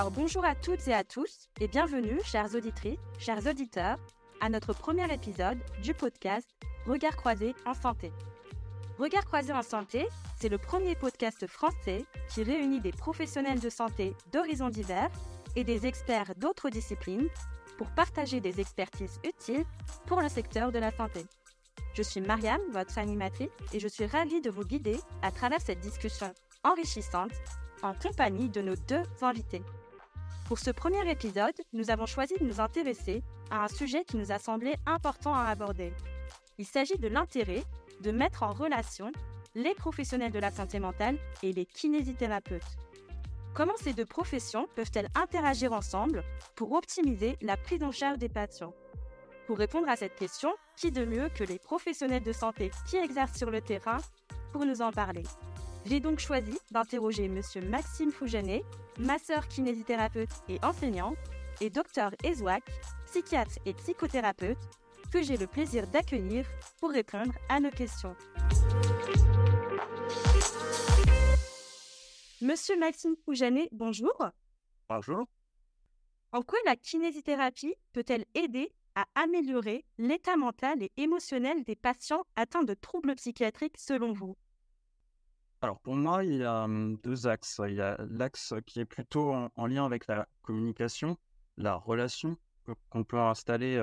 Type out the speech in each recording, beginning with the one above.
Alors bonjour à toutes et à tous et bienvenue, chères auditrices, chers auditeurs, à notre premier épisode du podcast Regard croisé en santé. Regard croisé en santé, c'est le premier podcast français qui réunit des professionnels de santé d'horizons divers et des experts d'autres disciplines pour partager des expertises utiles pour le secteur de la santé. Je suis Marianne, votre animatrice, et je suis ravie de vous guider à travers cette discussion enrichissante en compagnie de nos deux invités. Pour ce premier épisode, nous avons choisi de nous intéresser à un sujet qui nous a semblé important à aborder. Il s'agit de l'intérêt de mettre en relation les professionnels de la santé mentale et les kinésithérapeutes. Comment ces deux professions peuvent-elles interagir ensemble pour optimiser la prise en charge des patients? Pour répondre à cette question, qui de mieux que les professionnels de santé qui exercent sur le terrain pour nous en parler? J'ai donc choisi d'interroger M. Maxime Fougenet, masseur kinésithérapeute et enseignant, et Dr Ezouak, psychiatre et psychothérapeute, que j'ai le plaisir d'accueillir pour répondre à nos questions. Monsieur Maxime Fougenet, bonjour. Bonjour. En quoi la kinésithérapie peut-elle aider à améliorer l'état mental et émotionnel des patients atteints de troubles psychiatriques selon vous? Alors pour moi, il y a hum, deux axes. Il y a l'axe qui est plutôt en, lien avec la communication, la relation qu'on peut installer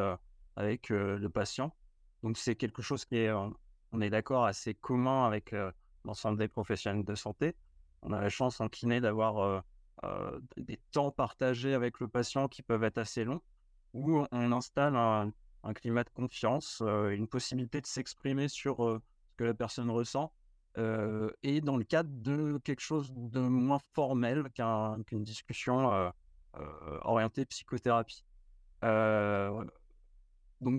avec le patient. Donc c'est quelque chose qui est, on est d'accord, assez commun avec l'ensemble des professionnels de santé on a la chance en kiné d'avoir des temps partagés avec le patient qui peuvent être assez longs, où on installe un, climat de confiance, une possibilité de s'exprimer sur ce que la personne ressent, et dans le cadre de quelque chose de moins formel qu'une discussion orientée psychothérapie. donc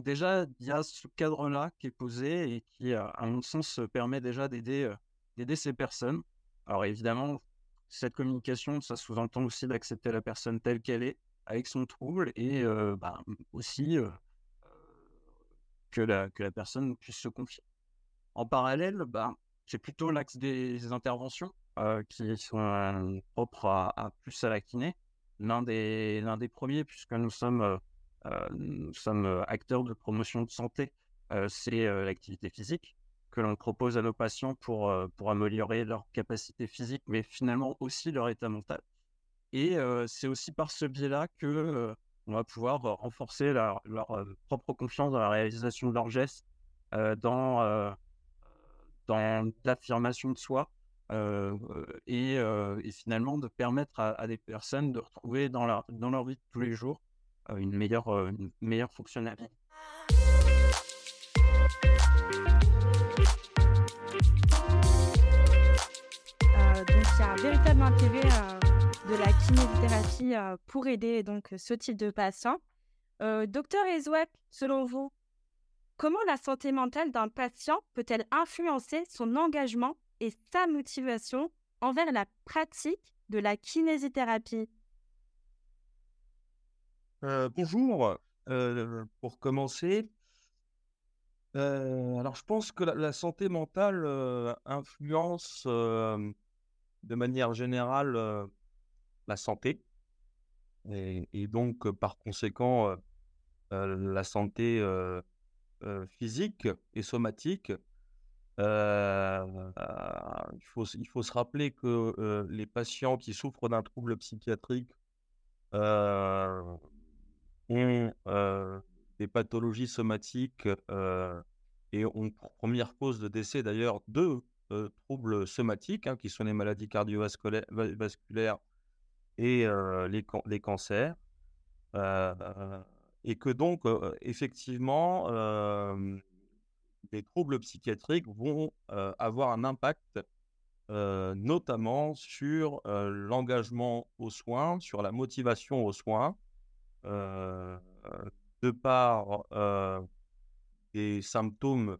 déjà, il y a ce cadre-là qui est posé et qui, à mon sens, permet déjà d'aider ces personnes alors évidemment, cette communication, ça sous-entend aussi d'accepter la personne telle qu'elle est, avec son trouble, et euh, bah, aussi euh, que, la, que la personne puisse se confier. En parallèle, bah, c'est plutôt l'axe des interventions euh, qui sont propres à, plus à la kiné. L'un des, l'un des premiers, puisque nous sommes, nous sommes acteurs de promotion de santé, c'est l'activité physique que l'on propose à nos patients pour, euh, pour améliorer leur capacité physique, mais finalement aussi leur état mental. Et euh, c'est aussi par ce biais-là que euh, on va pouvoir renforcer leur, propre confiance dans la réalisation de leurs gestes, dans, dans l'affirmation de soi, et, et, finalement de permettre à, des personnes de retrouver dans leur, dans leur vie de tous les jours une meilleure, meilleure fonctionnalité. y a véritable intérêt euh, de la kinésithérapie euh, pour aider donc ce type de patient. Euh, docteur Ezouak, selon vous, comment la santé mentale d'un patient peut-elle influencer son engagement et sa motivation envers la pratique de la kinésithérapie? Bonjour. pour commencer, alors je pense que la santé mentale influence de manière générale euh, la santé et, donc euh, par conséquent euh, la santé physique et somatique. il, faut, il faut se rappeler que les patients qui souffrent d'un trouble psychiatrique ont des pathologies somatiques et ont première cause de décès d'ailleurs deux euh, troubles somatiques, hein, qui sont les maladies cardiovasculaires et euh, les, les, cancers. Euh, et que donc, effectivement, les troubles psychiatriques vont avoir un impact notamment sur l'engagement aux soins, sur la motivation aux soins, de par des symptômes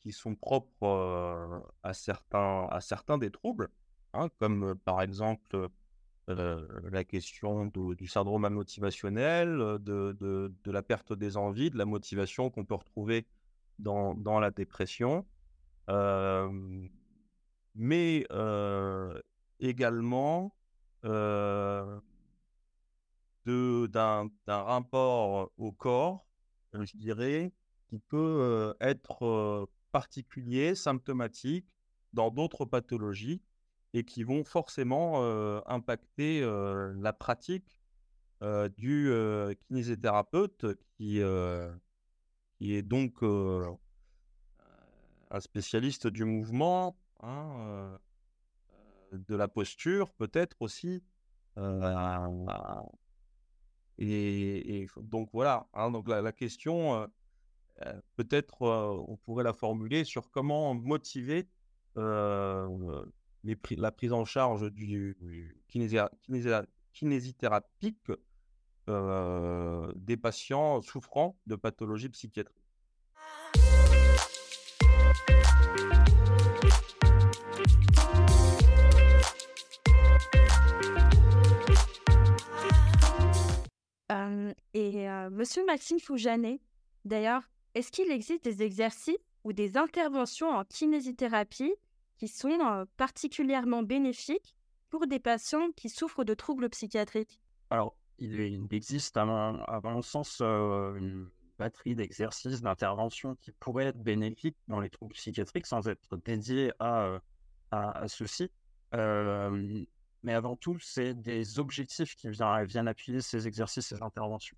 qui sont propres à, certains, à certains des troubles, hein, comme par exemple la question du syndrome motivationnel, de, de, de, la perte des envies, de la motivation qu'on peut retrouver dans, dans la dépression, mais également d'un rapport au corps, je dirais, qui peut être particulier, symptomatique dans d'autres pathologies et qui vont forcément impacter la pratique du kinésithérapeute qui, est donc un spécialiste du mouvement, hein, de la posture peut-être aussi. Et, donc voilà, hein, donc la, question, peut-être on pourrait la formuler sur comment motiver la prise en charge du, kinésithérapique des patients souffrant de pathologies psychiatriques. et Monsieur Maxime Foujanet, d'ailleurs, est-ce qu'il existe des exercices ou des interventions en kinésithérapie qui sont particulièrement bénéfiques pour des patients qui souffrent de troubles psychiatriques Alors, il, existe, à mon, sens, une batterie d'exercices, d'interventions qui pourraient être bénéfiques dans les troubles psychiatriques sans être dédiés à, à, ceci. mais avant tout, c'est des objectifs qui viennent, appuyer ces exercices, ces interventions.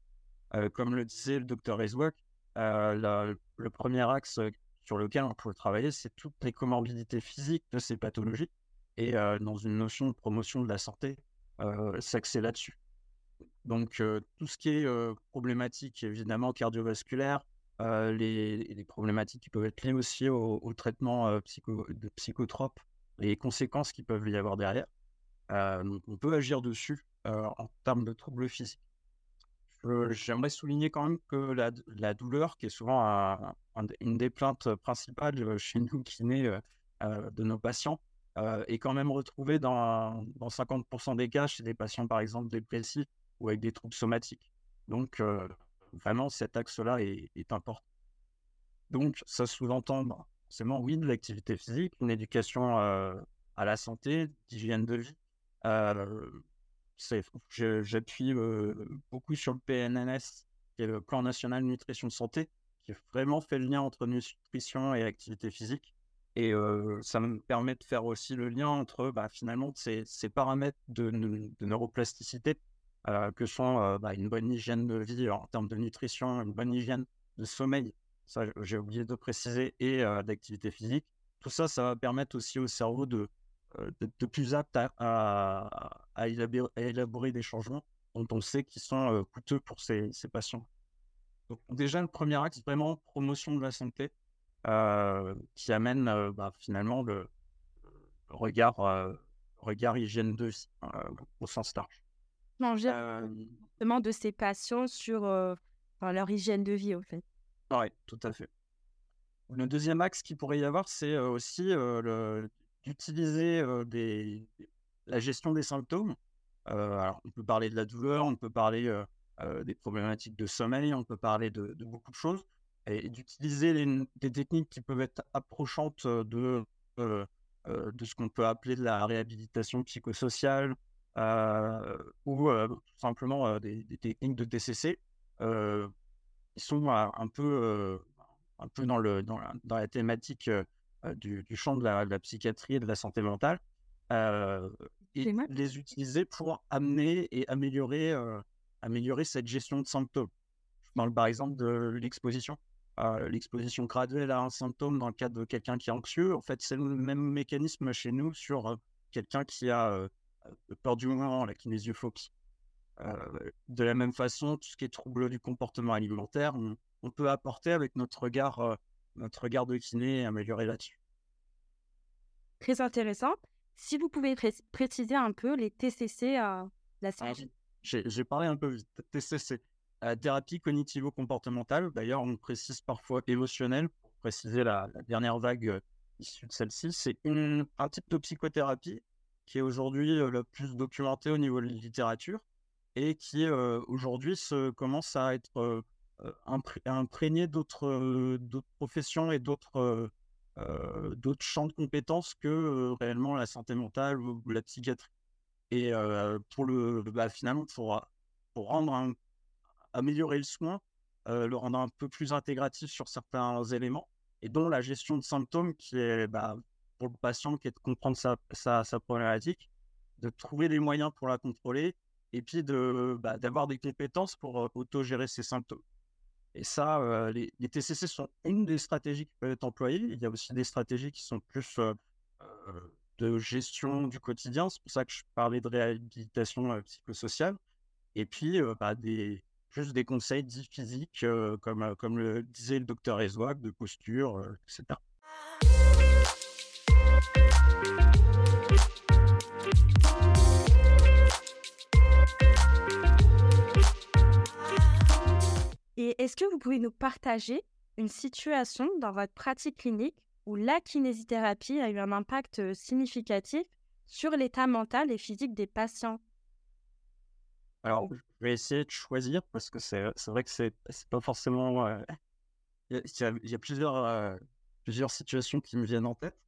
comme le disait le docteur Ezwak, le premier axe sur lequel on peut travailler, c'est toutes les comorbidités physiques de ces pathologies. Et dans une notion de promotion de la santé, c'est là-dessus. Donc, tout ce qui est problématique, évidemment, cardiovasculaire, les, problématiques qui peuvent être liées aussi au, traitement psycho, de psychotropes, les conséquences qui peuvent y avoir derrière. on peut agir dessus en termes de troubles physiques. J'aimerais souligner quand même que la, douleur, qui est souvent une des plaintes principales chez nous qui naît de nos patients, est quand même retrouvée dans, dans 50% des cas chez des patients, par exemple, dépressifs ou avec des troubles somatiques. Donc, vraiment, cet axe-là est, important. Donc, ça sous-entend bah, forcément, oui, de l'activité physique, une éducation à la santé, d'hygiène de vie. J'appuie beaucoup sur le PNNS, qui est le Plan National Nutrition Santé, qui vraiment fait le lien entre nutrition et activité physique. Et ça me permet de faire aussi le lien entre bah, finalement ces, paramètres de, neuroplasticité que sont bah, une bonne hygiène de vie en termes de nutrition, une bonne hygiène de sommeil, ça j'ai oublié de préciser, et d'activité physique. Tout ça, ça va permettre aussi au cerveau de, de, plus apte à, à, élaborer, des changements dont on sait qu'ils sont coûteux pour ces, ces, patients. Donc déjà, le premier axe, vraiment promotion de la santé, qui amène bah, finalement le, regard, regard hygiène de vie au sens large. Manger justement de ces patients sur leur hygiène de vie, au fait. Oui, tout à fait. Le deuxième axe qu'il pourrait y avoir, c'est aussi le, d'utiliser des, la gestion des symptômes. alors, on peut parler de la douleur, on peut parler des problématiques de sommeil, on peut parler de, beaucoup de choses, et, d'utiliser des techniques qui peuvent être approchantes de, ce qu'on peut appeler de la réhabilitation psychosociale, ou tout simplement des, techniques de TCC, qui sont un peu, un peu dans, le, dans, dans la thématique du, champ de la, psychiatrie et de la santé mentale, et les utiliser pour amener et améliorer, améliorer cette gestion de symptômes. Je parle par exemple de l'exposition. l'exposition graduelle à un symptôme dans le cadre de quelqu'un qui est anxieux, en fait, c'est le même mécanisme chez nous sur quelqu'un qui a peur du moment, la kinésiophobie. de la même façon, tout ce qui est trouble du comportement alimentaire, on, on peut apporter avec notre regard notre regard de kiné amélioré là-dessus. Très intéressant. Si vous pouvez préciser un peu les TCC à la ah, J'ai parlé un peu vite. TCC, euh, thérapie cognitivo-comportementale. D'ailleurs, on précise parfois émotionnelle pour préciser la, dernière vague euh, issue de celle-ci. C'est un type de psychothérapie qui est aujourd'hui euh, le plus documenté au niveau de la littérature et qui aujourd'hui se commence à être euh, imprégné d'autres professions et d'autres d'autres champs de compétences que réellement la santé mentale ou, la psychiatrie. Et pour le, bah, finalement, pour pour rendre améliorer le soin, le rendre un peu plus intégratif sur certains éléments, et dont la gestion de symptômes qui est bah, pour le patient qui est de comprendre sa, sa, sa, problématique, de trouver des moyens pour la contrôler, et puis de, bah, d'avoir des compétences pour auto-gérer ses symptômes. Et ça, les, TCC sont une des stratégies qui peuvent être employées. Il y a aussi des stratégies qui sont plus de gestion du quotidien. C'est pour ça que je parlais de réhabilitation psychosociale. Et puis, bah, des, juste des conseils dits physiques, comme, comme le disait le docteur Ezouak, de posture, etc. Et est-ce que vous pouvez nous partager une situation dans votre pratique clinique où la kinésithérapie a eu un impact significatif sur l'état mental et physique des patients? Alors, je vais essayer de choisir parce que c'est vrai que c'est pas forcément. Il y, a plusieurs, situations qui me viennent en tête.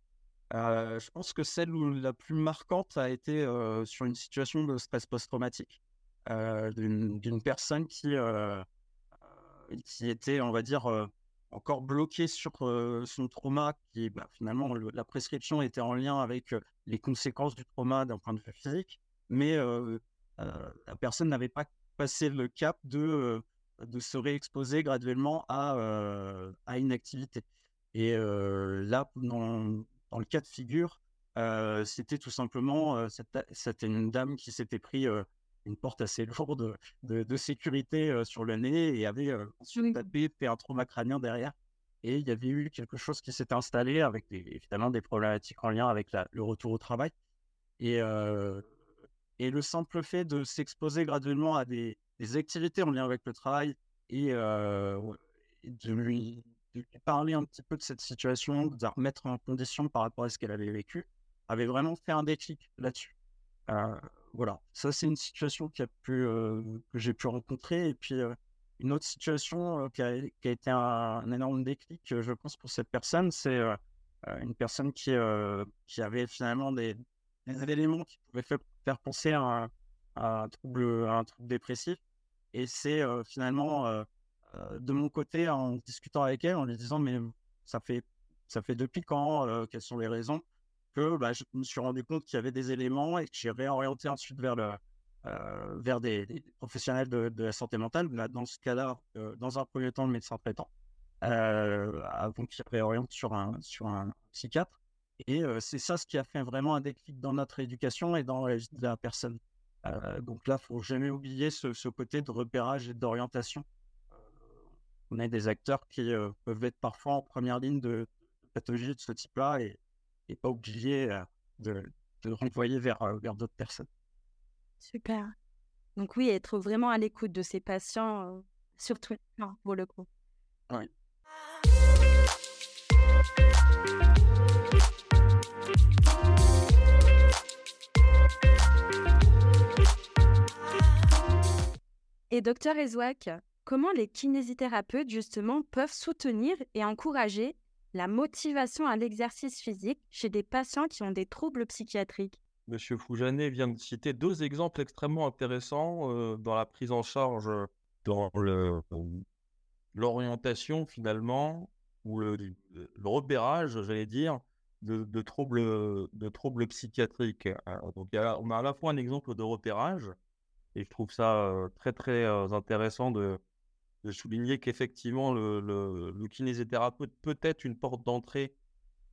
je pense que celle où la plus marquante a été sur une situation de stress post-traumatique d'une personne qui, qui était, on va dire, encore bloqué sur son trauma, qui bah, finalement la prescription était en lien avec les conséquences du trauma d'un point de vue physique, mais la personne n'avait pas passé le cap de, de se réexposer graduellement à, à une activité. Et là, dans, dans, le cas de figure, c'était tout simplement, c'était une dame qui s'était pris une porte assez lourde de, de, sécurité sur le nez et avait tapé, fait un trauma crânien derrière. Et il y avait eu quelque chose qui s'était installé avec évidemment des problématiques en lien avec le retour au travail. Et, et le simple fait de s'exposer graduellement à des, des, activités en lien avec le travail et, de, lui, de, lui, parler un petit peu de cette situation, de la remettre en condition par rapport à ce qu'elle avait vécu, avait vraiment fait un déclic là-dessus voilà, ça c'est une situation que j'ai pu rencontrer. Et puis une autre situation qui, a, été un, énorme déclic, je pense, pour cette personne, c'est une personne qui, avait finalement des, éléments qui pouvaient faire, penser à un, trouble, un trouble dépressif. Et c'est finalement de mon côté, en discutant avec elle, en lui disant, mais ça fait, ça fait depuis quand, quelles sont les raisons? Que bah, je me suis rendu compte qu'il y avait des éléments et que j'ai réorienté ensuite vers, le, euh, vers des, professionnels de, la santé mentale. dans ce cas-là, euh, dans un premier temps, le médecin traitant, euh, avant qu'il réoriente sur un, sur un psychiatre. Et c'est ça ce qui a fait vraiment un déclic dans notre éducation et dans la, la personne. donc là, il faut jamais oublier ce, côté de repérage et d'orientation. on a des acteurs qui peuvent être parfois en première ligne de, de pathologies de ce type-là et, et pas obligé de, de renvoyer vers, vers d'autres personnes. Super. Donc oui, être vraiment à l'écoute de ces patients, surtout pour le coup. Oui. Et docteur Ezouak, comment les kinésithérapeutes justement peuvent soutenir et encourager la motivation à l'exercice physique chez des patients qui ont des troubles psychiatriques. Monsieur Foujanet vient de citer deux exemples extrêmement intéressants euh, dans la prise en charge, dans l'orientation finalement, ou le, repérage, j'allais dire, de, troubles, de troubles psychiatriques. donc, on a à la fois un exemple de repérage, et je trouve ça euh, très très euh, intéressant de, de souligner qu'effectivement, le, kinésithérapeute peut être une porte d'entrée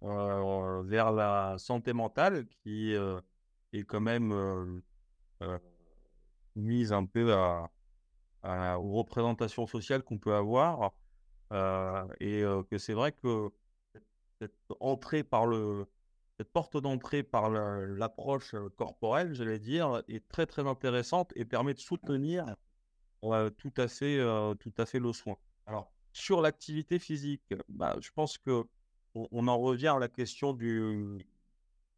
vers la santé mentale qui est quand même mise un peu à, aux représentations sociales qu'on peut avoir. et que c'est vrai que cette entrée par le, cette porte d'entrée par l'approche corporelle, j'allais dire, est très très intéressante et permet de soutenir tout à fait, tout à fait le soin. Alors, sur l'activité physique, bah, je pense que on, en revient à la question du,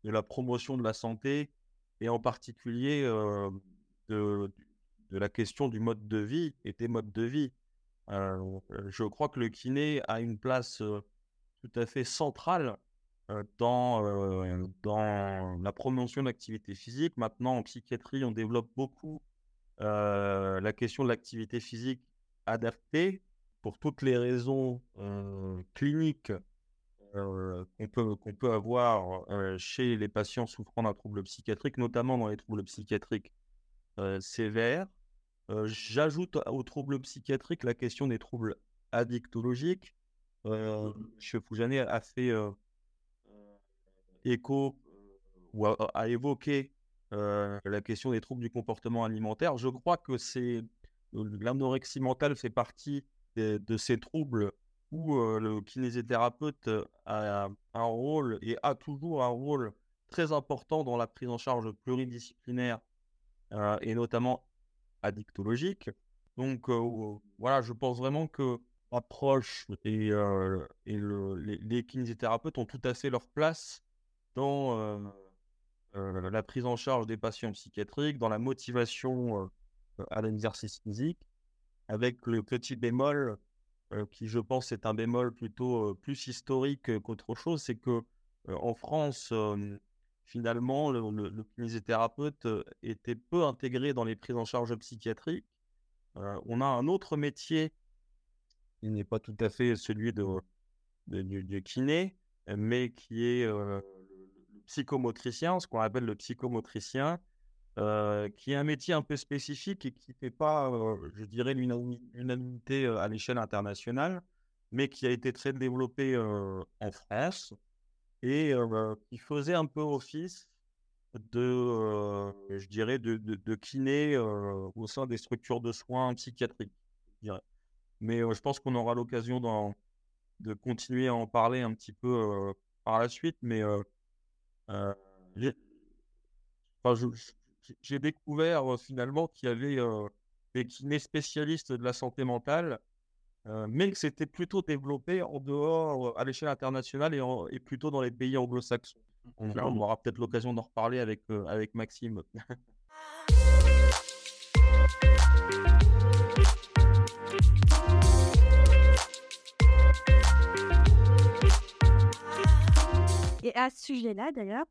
de la promotion de la santé et en particulier de, de, la question du mode de vie et des modes de vie. je crois que le kiné a une place tout à fait centrale dans, dans la promotion de l'activité physique. Maintenant, en psychiatrie, on développe beaucoup la question de l'activité physique adaptée pour toutes les raisons cliniques qu'on peut, qu'on peut avoir chez les patients souffrant d'un trouble psychiatrique, notamment dans les troubles psychiatriques sévères. J'ajoute aux troubles psychiatriques la question des troubles addictologiques. Euh, M. Foujanet a fait écho ou a, évoqué la question des troubles du comportement alimentaire. Je crois que c'est l'anorexie mentale fait partie de ces troubles où le kinésithérapeute a un rôle et a toujours un rôle très important dans la prise en charge pluridisciplinaire et notamment addictologique. Donc voilà, je pense vraiment que l'approche et, les, kinésithérapeutes ont tout à fait leur place dans la prise en charge des patients psychiatriques, dans la motivation à l'exercice physique, avec le petit bémol qui, je pense, est un bémol plutôt plus historique qu'autre chose, c'est que en France, finalement, le, le, kinésithérapeute était peu intégré dans les prises en charge psychiatriques. on a un autre métier qui n'est pas tout à fait celui de, du, kiné, mais qui est psychomotricien, ce qu'on appelle le psychomotricien, euh, qui est un métier un peu spécifique et qui ne fait pas, euh, je dirais, l'unanimité euh, à l'échelle internationale, mais qui a été très développé en France et qui faisait un peu office de, je dirais, de, de, kiné au sein des structures de soins psychiatriques. Mais je pense qu'on aura l'occasion de continuer à en parler un petit peu par la suite. Mais enfin, je, j'ai découvert finalement qu'il y avait des kinés spécialistes de la santé mentale, mais que c'était plutôt développé en dehors, à l'échelle internationale et, et, plutôt dans les pays anglo-saxons. On, aura peut-être l'occasion d'en reparler avec, avec Maxime. Et à ce sujet-là, d'ailleurs,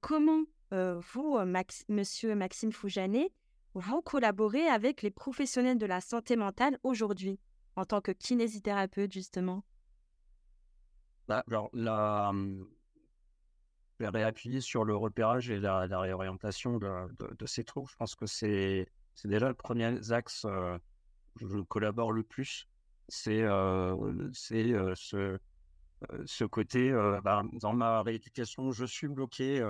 comment euh, vous, euh, monsieur Maxime Foujanet, vous collaborez avec les professionnels de la santé mentale aujourd'hui, en tant que kinésithérapeute, justement? Bah, Alors, la, vais réappuyer sur le repérage et la, réorientation de, ces troubles. Je pense que c'est déjà le premier axe euh, où je collabore le plus. C'est ce, ce côté, bah, dans ma rééducation, je suis bloqué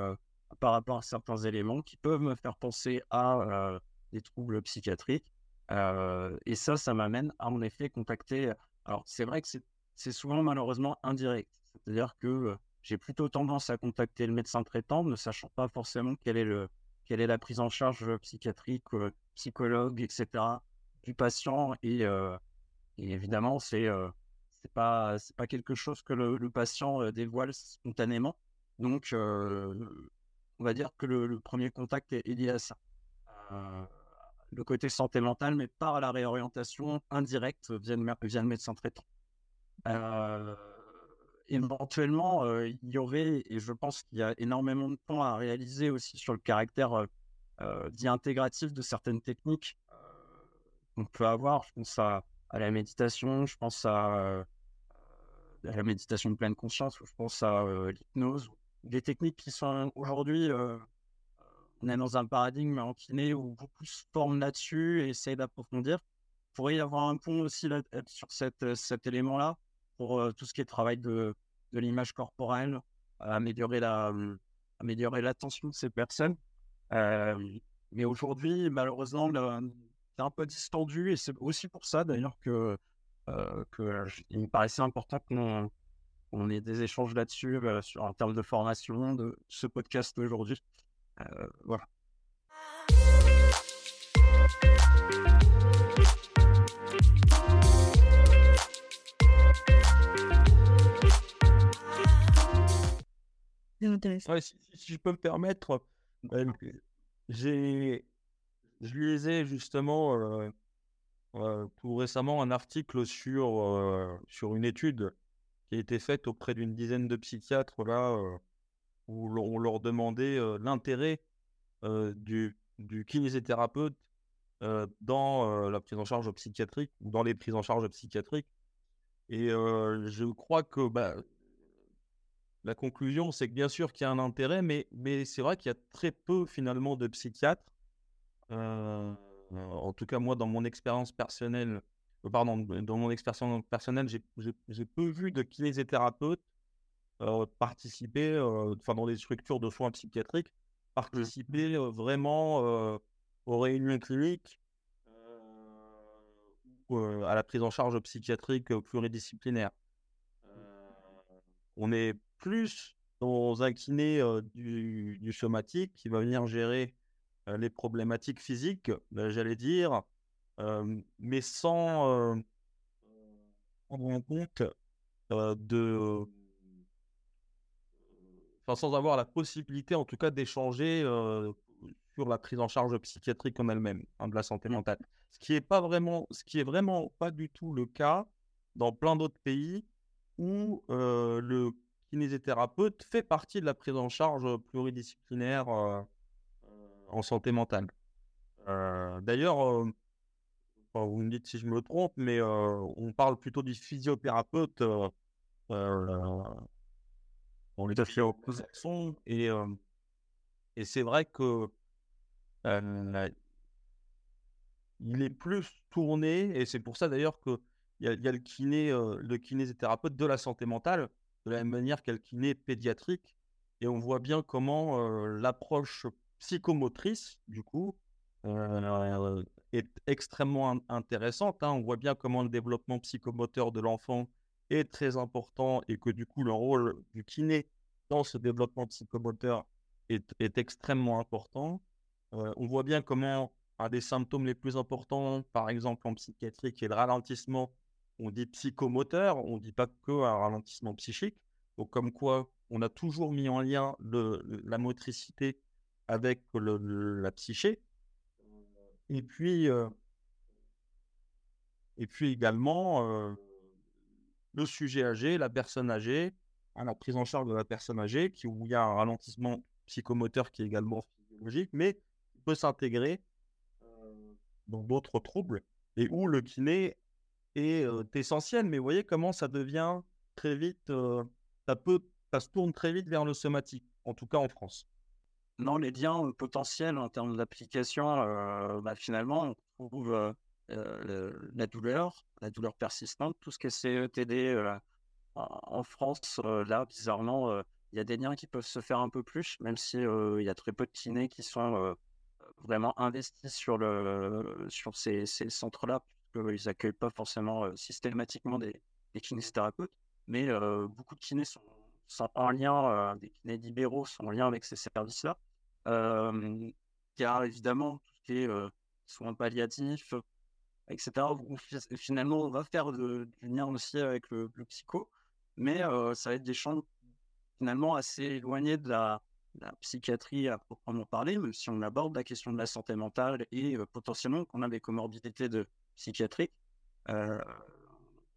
par rapport à certains éléments qui peuvent me faire penser à euh, des troubles psychiatriques. Euh, et ça, ça m'amène à en effet contacter. Alors, c'est vrai que c'est souvent malheureusement indirect. C'est-à-dire que euh, j'ai plutôt tendance à contacter le médecin traitant, ne sachant pas forcément quelle est la prise en charge psychiatrique, psychologue, etc. du patient. Et, évidemment, c'est c'est pas c'est pas quelque chose que le, patient dévoile spontanément. Donc, on va dire que le, premier contact est, lié à ça. Euh, le côté santé mentale, mais par la réorientation indirecte via le, médecin traitant. Euh, éventuellement, euh, il y aurait, et je pense qu'il y a énormément de temps à réaliser aussi sur le caractère dit intégratif de certaines techniques qu'on peut avoir. Je pense à, à, la méditation, je pense à, la méditation de pleine conscience, je pense à l'hypnose, des techniques qui sont aujourd'hui, euh, on est dans un paradigme en kiné où beaucoup se forment là-dessus et essayent d'approfondir. Il pourrait y avoir un pont aussi là, sur euh, cet élément-là pour euh, tout ce qui est travail de, l'image corporelle, améliorer l'attention de ces personnes. mais aujourd'hui, malheureusement, c'est un peu distendu et c'est aussi pour ça d'ailleurs que, que il me paraissait important qu'on on ait des échanges là-dessus euh, en termes de formation de ce podcast aujourd'hui. Euh, voilà. si, je peux me permettre, euh, j'ai, je lisais justement tout récemment un article sur, sur une étude qui a été faite auprès d'une dizaine de psychiatres là, où on leur demandait l'intérêt du, du kinésithérapeute dans la prise en charge psychiatrique ou dans les prises en charge psychiatriques. Et je crois que bah, la conclusion, c'est que bien sûr qu'il y a un intérêt, mais, mais c'est vrai qu'il y a très peu finalement de psychiatres. En tout cas, moi, dans mon expérience personnelle, pardon, dans mon expérience personnelle, j'ai peu vu de kinésithérapeutes participer, enfin dans des structures de soins psychiatriques, mmh. participer vraiment aux réunions cliniques, ou à la prise en charge psychiatrique pluridisciplinaire. On est plus dans un kiné du, du, somatique qui va venir gérer les problématiques physiques, j'allais dire, mais sans prendre en compte de enfin, sans avoir la possibilité, en tout cas, d'échanger sur la prise en charge psychiatrique en elle-même, hein, de la santé mmh. mentale. Ce qui est pas vraiment, ce qui est vraiment pas du tout le cas dans plein d'autres pays où le kinésithérapeute fait partie de la prise en charge pluridisciplinaire en santé mentale. D'ailleurs, vous me dites si je me trompe, mais on parle plutôt du physiothérapeute on est son et, et c'est vrai que il est plus tourné, et c'est pour ça d'ailleurs qu'il y, a, y a le kiné, le kinésithérapeute de la santé mentale, de la même manière qu'il y kiné pédiatrique, et on voit bien comment l'approche psychomotrice, du coup, est extrêmement intéressante. Hein. On voit bien comment le développement psychomoteur de l'enfant est très important et que du coup, le rôle du kiné dans ce développement psychomoteur est, extrêmement important. Euh, on voit bien comment un des symptômes les plus importants, par exemple en psychiatrie, qui est le ralentissement, on dit psychomoteur, on ne dit pas que un ralentissement psychique. Donc, comme quoi, on a toujours mis en lien la motricité avec la psyché. Et puis, euh, et puis également, euh, le sujet âgé, la personne âgée, la prise en charge de la personne âgée, qui, où il y a un ralentissement psychomoteur qui est également physiologique, mais peut s'intégrer dans d'autres troubles, et où le kiné est essentiel. Mais vous voyez comment ça devient très vite, ça, peut, ça se tourne très vite vers le somatique, en tout cas en France. Non, les liens potentiels en termes d'application, bah, finalement, on trouve la douleur, la douleur persistante, tout ce qui est CETD en France, là, bizarrement, il y a des liens qui peuvent se faire un peu plus, même si il y a très peu de kinés qui sont vraiment investis sur, le, sur ces, centres-là, puisqu'ils n'accueillent pas forcément systématiquement des, des kinésithérapeutes. Mais beaucoup de kinés sont, sont en lien, des kinés libéraux sont en lien avec ces services-là. Car évidemment, tout ce qui est soins palliatifs, etc., finalement, on va faire de, du lien aussi avec le, psycho mais ça va être des champs finalement assez éloignés de la, psychiatrie à proprement parler, même si on aborde la question de la santé mentale et potentiellement qu'on a des comorbidités de psychiatriques,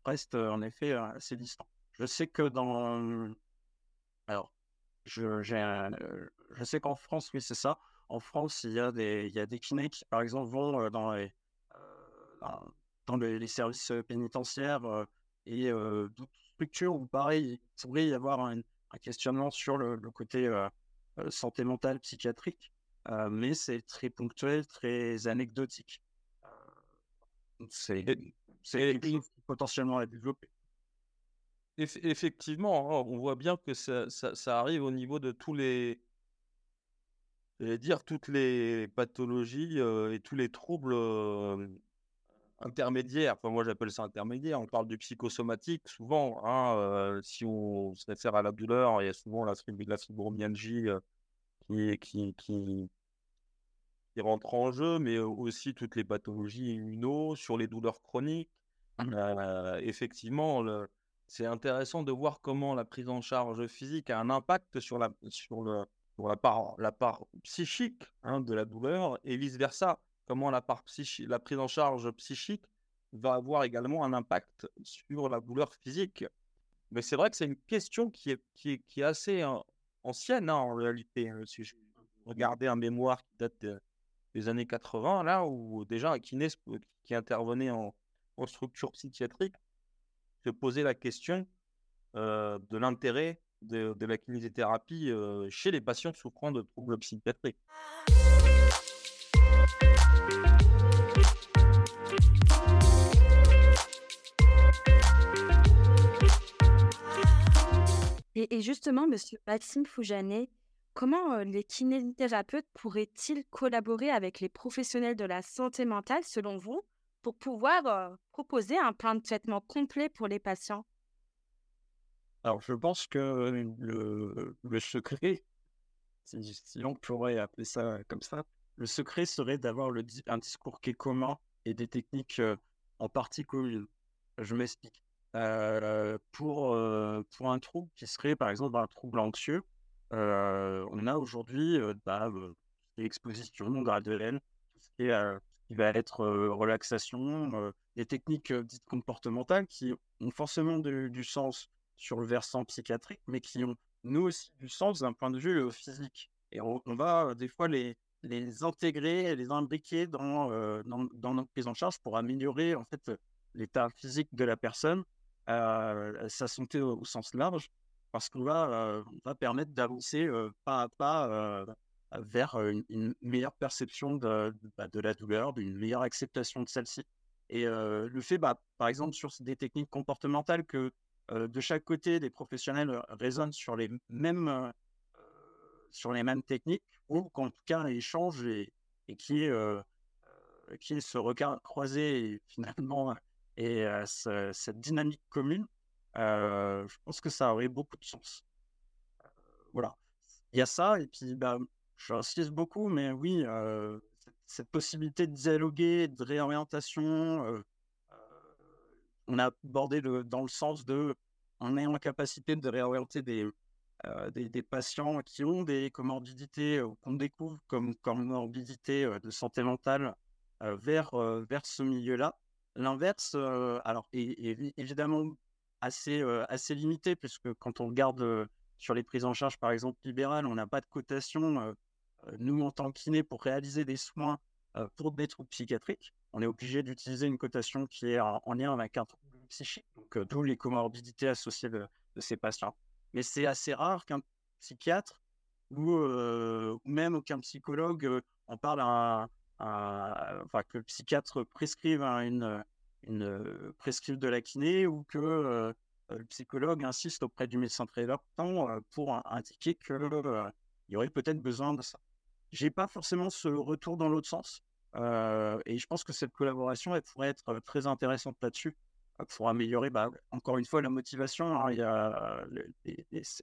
reste en effet assez distant. Je sais que dans... Alors, je, je sais qu'en France, oui, c'est ça. En France, il y a des, il y a des kinés qui, par exemple, vont dans les, dans les, services pénitentiaires et d'autres structure où, pareil, il pourrait y avoir un, questionnement sur le, côté santé mentale, psychiatrique, mais c'est très ponctuel, très anecdotique. c'est potentiellement à développer. Effectivement, hein, on voit bien que ça, ça, arrive au niveau de tous les, dire toutes les pathologies et tous les troubles intermédiaire, enfin moi j'appelle ça intermédiaire, on parle du psychosomatique souvent, hein, si on se réfère à la douleur, il y a souvent la, la fibromyalgie qui, qui, qui, qui, rentre en jeu, mais aussi toutes les pathologies immuno, sur les douleurs chroniques. Mmh. effectivement, c'est intéressant de voir comment la prise en charge physique a un impact sur la, sur le, sur la, part, psychique hein, de la douleur et vice-versa comment la, part la prise en charge psychique va avoir également un impact sur la douleur physique. Mais c'est vrai que c'est une question qui est, qui est, assez ancienne hein, en réalité. Hein, si je regardais un mémoire qui date des années 80, là où déjà un kiné qui intervenait en, structure psychiatrique se posait la question de l'intérêt de, la kinésithérapie chez les patients souffrant de troubles psychiatriques. Et, justement, Monsieur Maxime Foujanet, comment les kinésithérapeutes pourraient-ils collaborer avec les professionnels de la santé mentale, selon vous, pour pouvoir proposer un plan de traitement complet pour les patients? Alors, je pense que le, secret, si, on pourrait appeler ça comme ça, le secret serait d'avoir un discours qui est commun et des techniques en partie communes. Je m'explique pour, pour un trouble qui serait par exemple un trouble anxieux, on a aujourd'hui bah, l'exposition graduelle, qui va être relaxation, des techniques dites comportementales qui ont forcément du sens sur le versant psychiatrique, mais qui ont nous aussi du sens d'un point de vue physique. Et on, va des fois les, les intégrer, les imbriquer dans, dans, dans, notre prise en charge pour améliorer en fait l'état physique de la personne sa santé au, sens large, parce qu'on va, va permettre d'avancer pas à pas vers une, meilleure perception de, bah, de, la douleur, d'une meilleure acceptation de celle-ci. Et le fait, bah, par exemple, sur des techniques comportementales, que de chaque côté, des professionnels raisonnent sur les mêmes, sur les mêmes techniques, ou qu'en tout cas, échangent et, et est, qui ce regard croisé et finalement et cette dynamique commune, je pense que ça aurait beaucoup de sens. voilà. Il y a ça, et puis bah, j'insiste beaucoup, mais oui, cette possibilité de dialoguer, de réorientation, on a abordé dans le sens de on est en capacité de réorienter des, des, patients qui ont des comorbidités ou qu'on découvre comme comorbidités de santé mentale vers, vers ce milieu-là. L'inverse, alors, est, évidemment assez, assez limité, puisque quand on regarde sur les prises en charge, par exemple, libérales, on n'a pas de cotation, nous, en tant que pour réaliser des soins pour des troubles psychiatriques. On est obligé d'utiliser une cotation qui est en, lien avec un trouble psychique, donc d'où les comorbidités associées de, ces patients. Mais c'est assez rare qu'un psychiatre ou, même qu'un psychologue en parle à, enfin, que le psychiatre prescrive une, une prescrive de la kiné ou que le psychologue insiste auprès du médecin traiteur pour indiquer qu'il y aurait peut-être besoin de ça. J'ai pas forcément ce retour dans l'autre sens. Et je pense que cette collaboration, pourrait être très intéressante là-dessus pour améliorer, bah, encore une fois, la motivation. Hein. il y a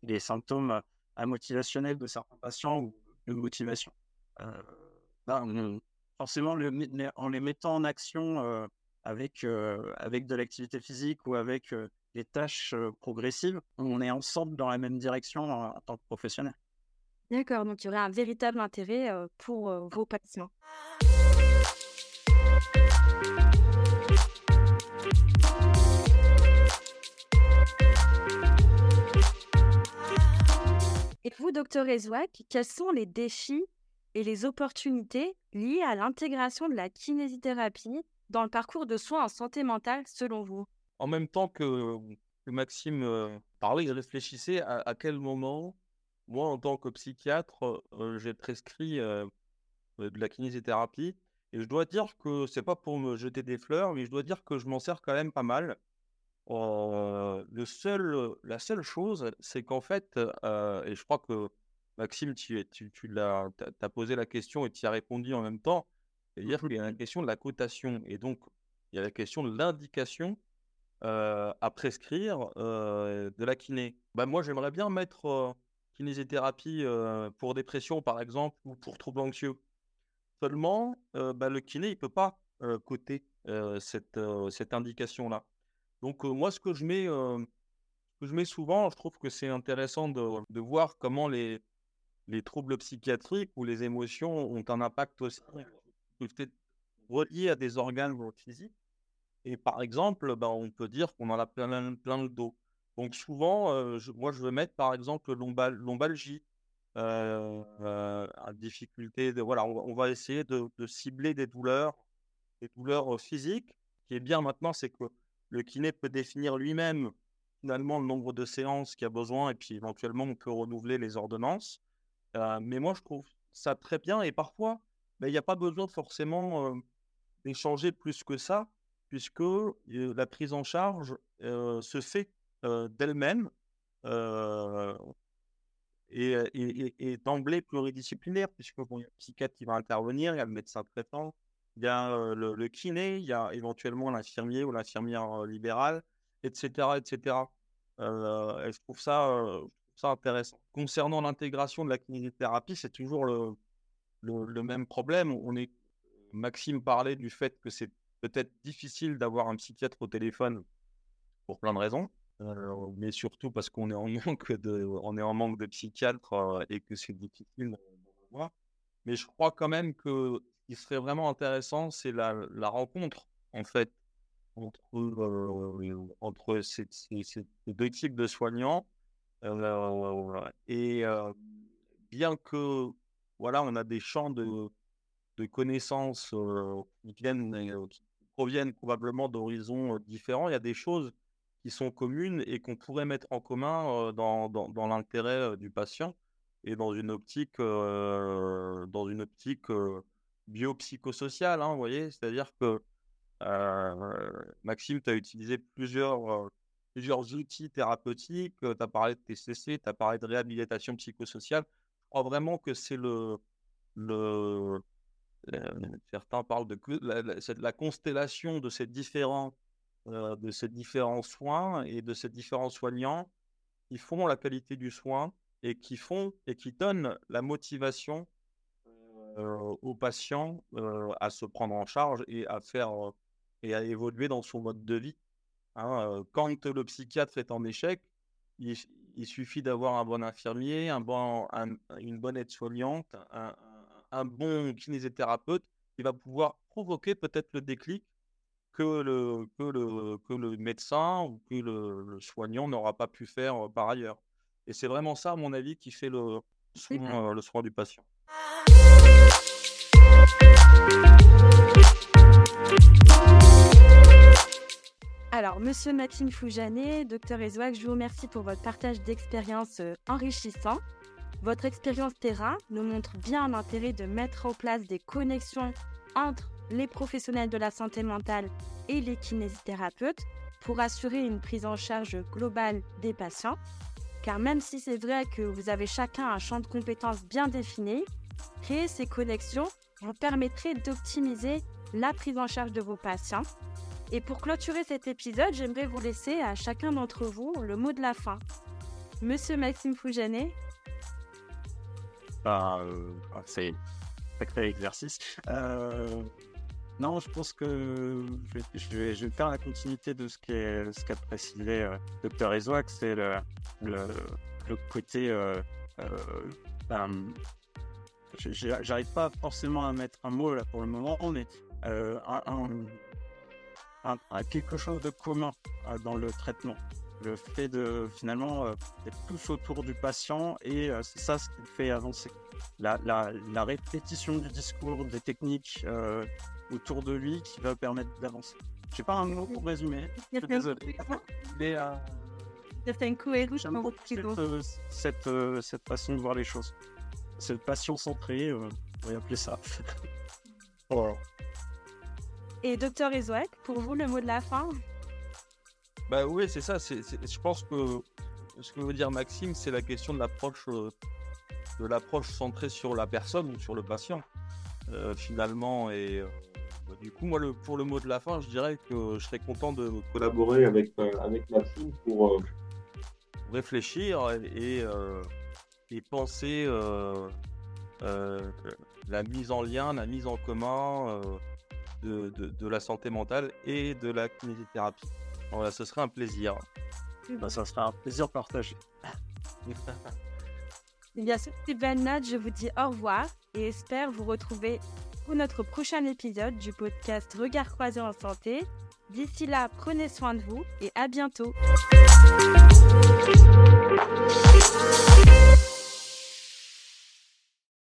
les, symptômes amotivationnels de certains patients ou de motivation. Bah, forcément, en les mettant en action avec, avec de l'activité physique ou avec des tâches progressives, on est ensemble dans la même direction en, tant que professionnel. D'accord, donc il y aurait un véritable intérêt pour vos patients. Et vous, docteur Ezouak, quels sont les défis et les opportunités liées à l'intégration de la kinésithérapie dans le parcours de soins en santé mentale selon vous? En même temps que, Maxime euh, parlait, il réfléchissait à, quel moment, moi en tant que psychiatre, euh, j'ai prescrit euh, de la kinésithérapie. Et je dois dire que c'est pas pour me jeter des fleurs, mais je dois dire que je m'en sers quand même pas mal. Le seul, la seule chose, c'est qu'en fait, et je crois que Maxime, tu, tu, tu l'as, as posé la question et tu as répondu en même temps. C'est-à-dire qu'il y a la question de la cotation et donc il y a la question de l'indication à prescrire de la kiné. Bah, moi, j'aimerais bien mettre kinésithérapie pour dépression, par exemple, ou pour troubles anxieux. Seulement, bah, le kiné, il ne peut pas coter cette, cette indication-là. Donc, moi, ce que je mets, que je mets souvent, je trouve que c'est intéressant de, de voir comment les, les troubles psychiatriques ou les émotions ont un impact aussi peuvent être reliés à des organes physiques. Et par exemple, ben, on peut dire qu'on en a plein, plein le dos. Donc souvent, moi, je veux mettre par exemple lombal, lombalgie, euh, difficulté de voilà, on, va essayer de, cibler des douleurs, des douleurs physiques. Ce qui est bien maintenant, c'est que le kiné peut définir lui-même finalement le nombre de séances qu'il a besoin et puis éventuellement on peut renouveler les ordonnances. mais moi, je trouve ça très bien et parfois, ben, il n'y a pas besoin forcément d'échanger plus que ça, puisque la prise en charge se fait d'elle-même et, et, d'emblée pluridisciplinaire, puisque bon, y a le psychiatre qui va intervenir, il y a le médecin traitant, il y a le, kiné, il y a éventuellement l'infirmier ou l'infirmière libérale, etc. etc. je trouve ça, ça intéressant. Concernant l'intégration de la kinésithérapie, c'est toujours le, le, même problème. On est, Maxime parlait du fait que c'est peut-être difficile d'avoir un psychiatre au téléphone pour plein de raisons, mais surtout parce qu'on est en manque de, on est en manque de psychiatres et que c'est difficile. Mais je crois quand même que qui serait vraiment intéressant, c'est la, rencontre en fait entre, entre ces, deux types de soignants. et bien que voilà, on a des champs de, connaissances qui, viennent, qui proviennent probablement d'horizons différents. Il y a des choses qui sont communes et qu'on pourrait mettre en commun dans, dans l'intérêt du patient et dans une optique, dans une optique biopsychosociale, hein, vous voyez, c'est-à-dire que Maxime, tu as utilisé plusieurs, plusieurs outils thérapeutiques, tu as parlé de TCC, tu as parlé de réhabilitation psychosociale. Je crois vraiment que c'est le, le, certains parlent de la, la, constellation de ces différents de ces différents soins et de ces différents soignants qui font la qualité du soin et qui font et qui donnent la motivation aux patients à se prendre en charge et à faire et à évoluer dans son mode de vie. Hein, quand le psychiatre est en échec, il, suffit d'avoir un bon infirmier, un bon, une bonne aide-soignante, un, un bon kinésithérapeute qui va pouvoir provoquer peut-être le déclic que le, que le, que le médecin ou que le, soignant n'aura pas pu faire par ailleurs. Et c'est vraiment ça, à mon avis, qui fait le soin, le soin du patient. Alors, monsieur Maxime Foujanet, docteur Ezouak, je vous remercie pour votre partage d'expériences enrichissant. Votre expérience terrain nous montre bien l'intérêt de mettre en place des connexions entre les professionnels de la santé mentale et les kinésithérapeutes pour assurer une prise en charge globale des patients. Car même si c'est vrai que vous avez chacun un champ de compétences bien défini, créer ces connexions vous permettrait d'optimiser la prise en charge de vos patients. Et pour clôturer cet épisode, j'aimerais vous laisser à chacun d'entre vous le mot de la fin. Monsieur Maxime Foujanet, bah, euh, ah, c'est un sacré exercice. Euh, non, je pense que je vais, je, vais, faire la continuité de ce qu'a ce qu'a précisé euh, Dr. Ezoak, c'est le, le, le, côté. Euh, euh ben, J'arrive pas forcément à mettre un mot là pour le moment, mais euh, un, un, quelque chose de commun dans le traitement le fait de finalement euh, être tous autour du patient et euh, c'est ça ce qui fait avancer. La, la, répétition du discours, des techniques euh, autour de lui qui va permettre d'avancer. Je n'ai pas un mot pour résumer. Je suis désolé. Mais cette, cette façon de voir les choses. Cette passion centrée, on va appeler ça. Et docteur Ezouek, pour vous, le mot de la fin? Bah oui, c'est ça. C'est, je pense que ce que veut dire Maxime, c'est la question de l'approche, euh, de l'approche centrée sur la personne ou sur le patient, euh, finalement. Et euh, bah, du coup, moi, le, pour le mot de la fin, je dirais que je serais content de collaborer avec, avec Maxime pour réfléchir et, et penser la mise en lien, la mise en commun de, de, de la santé mentale et de la kinésithérapie. Voilà, ce serait un plaisir. Bah, ça sera un plaisir partagé. Il y a sur cette belle note, je vous dis au revoir et espère vous retrouver pour notre prochain épisode du podcast Regard croisé en santé. D'ici là, prenez soin de vous et à bientôt.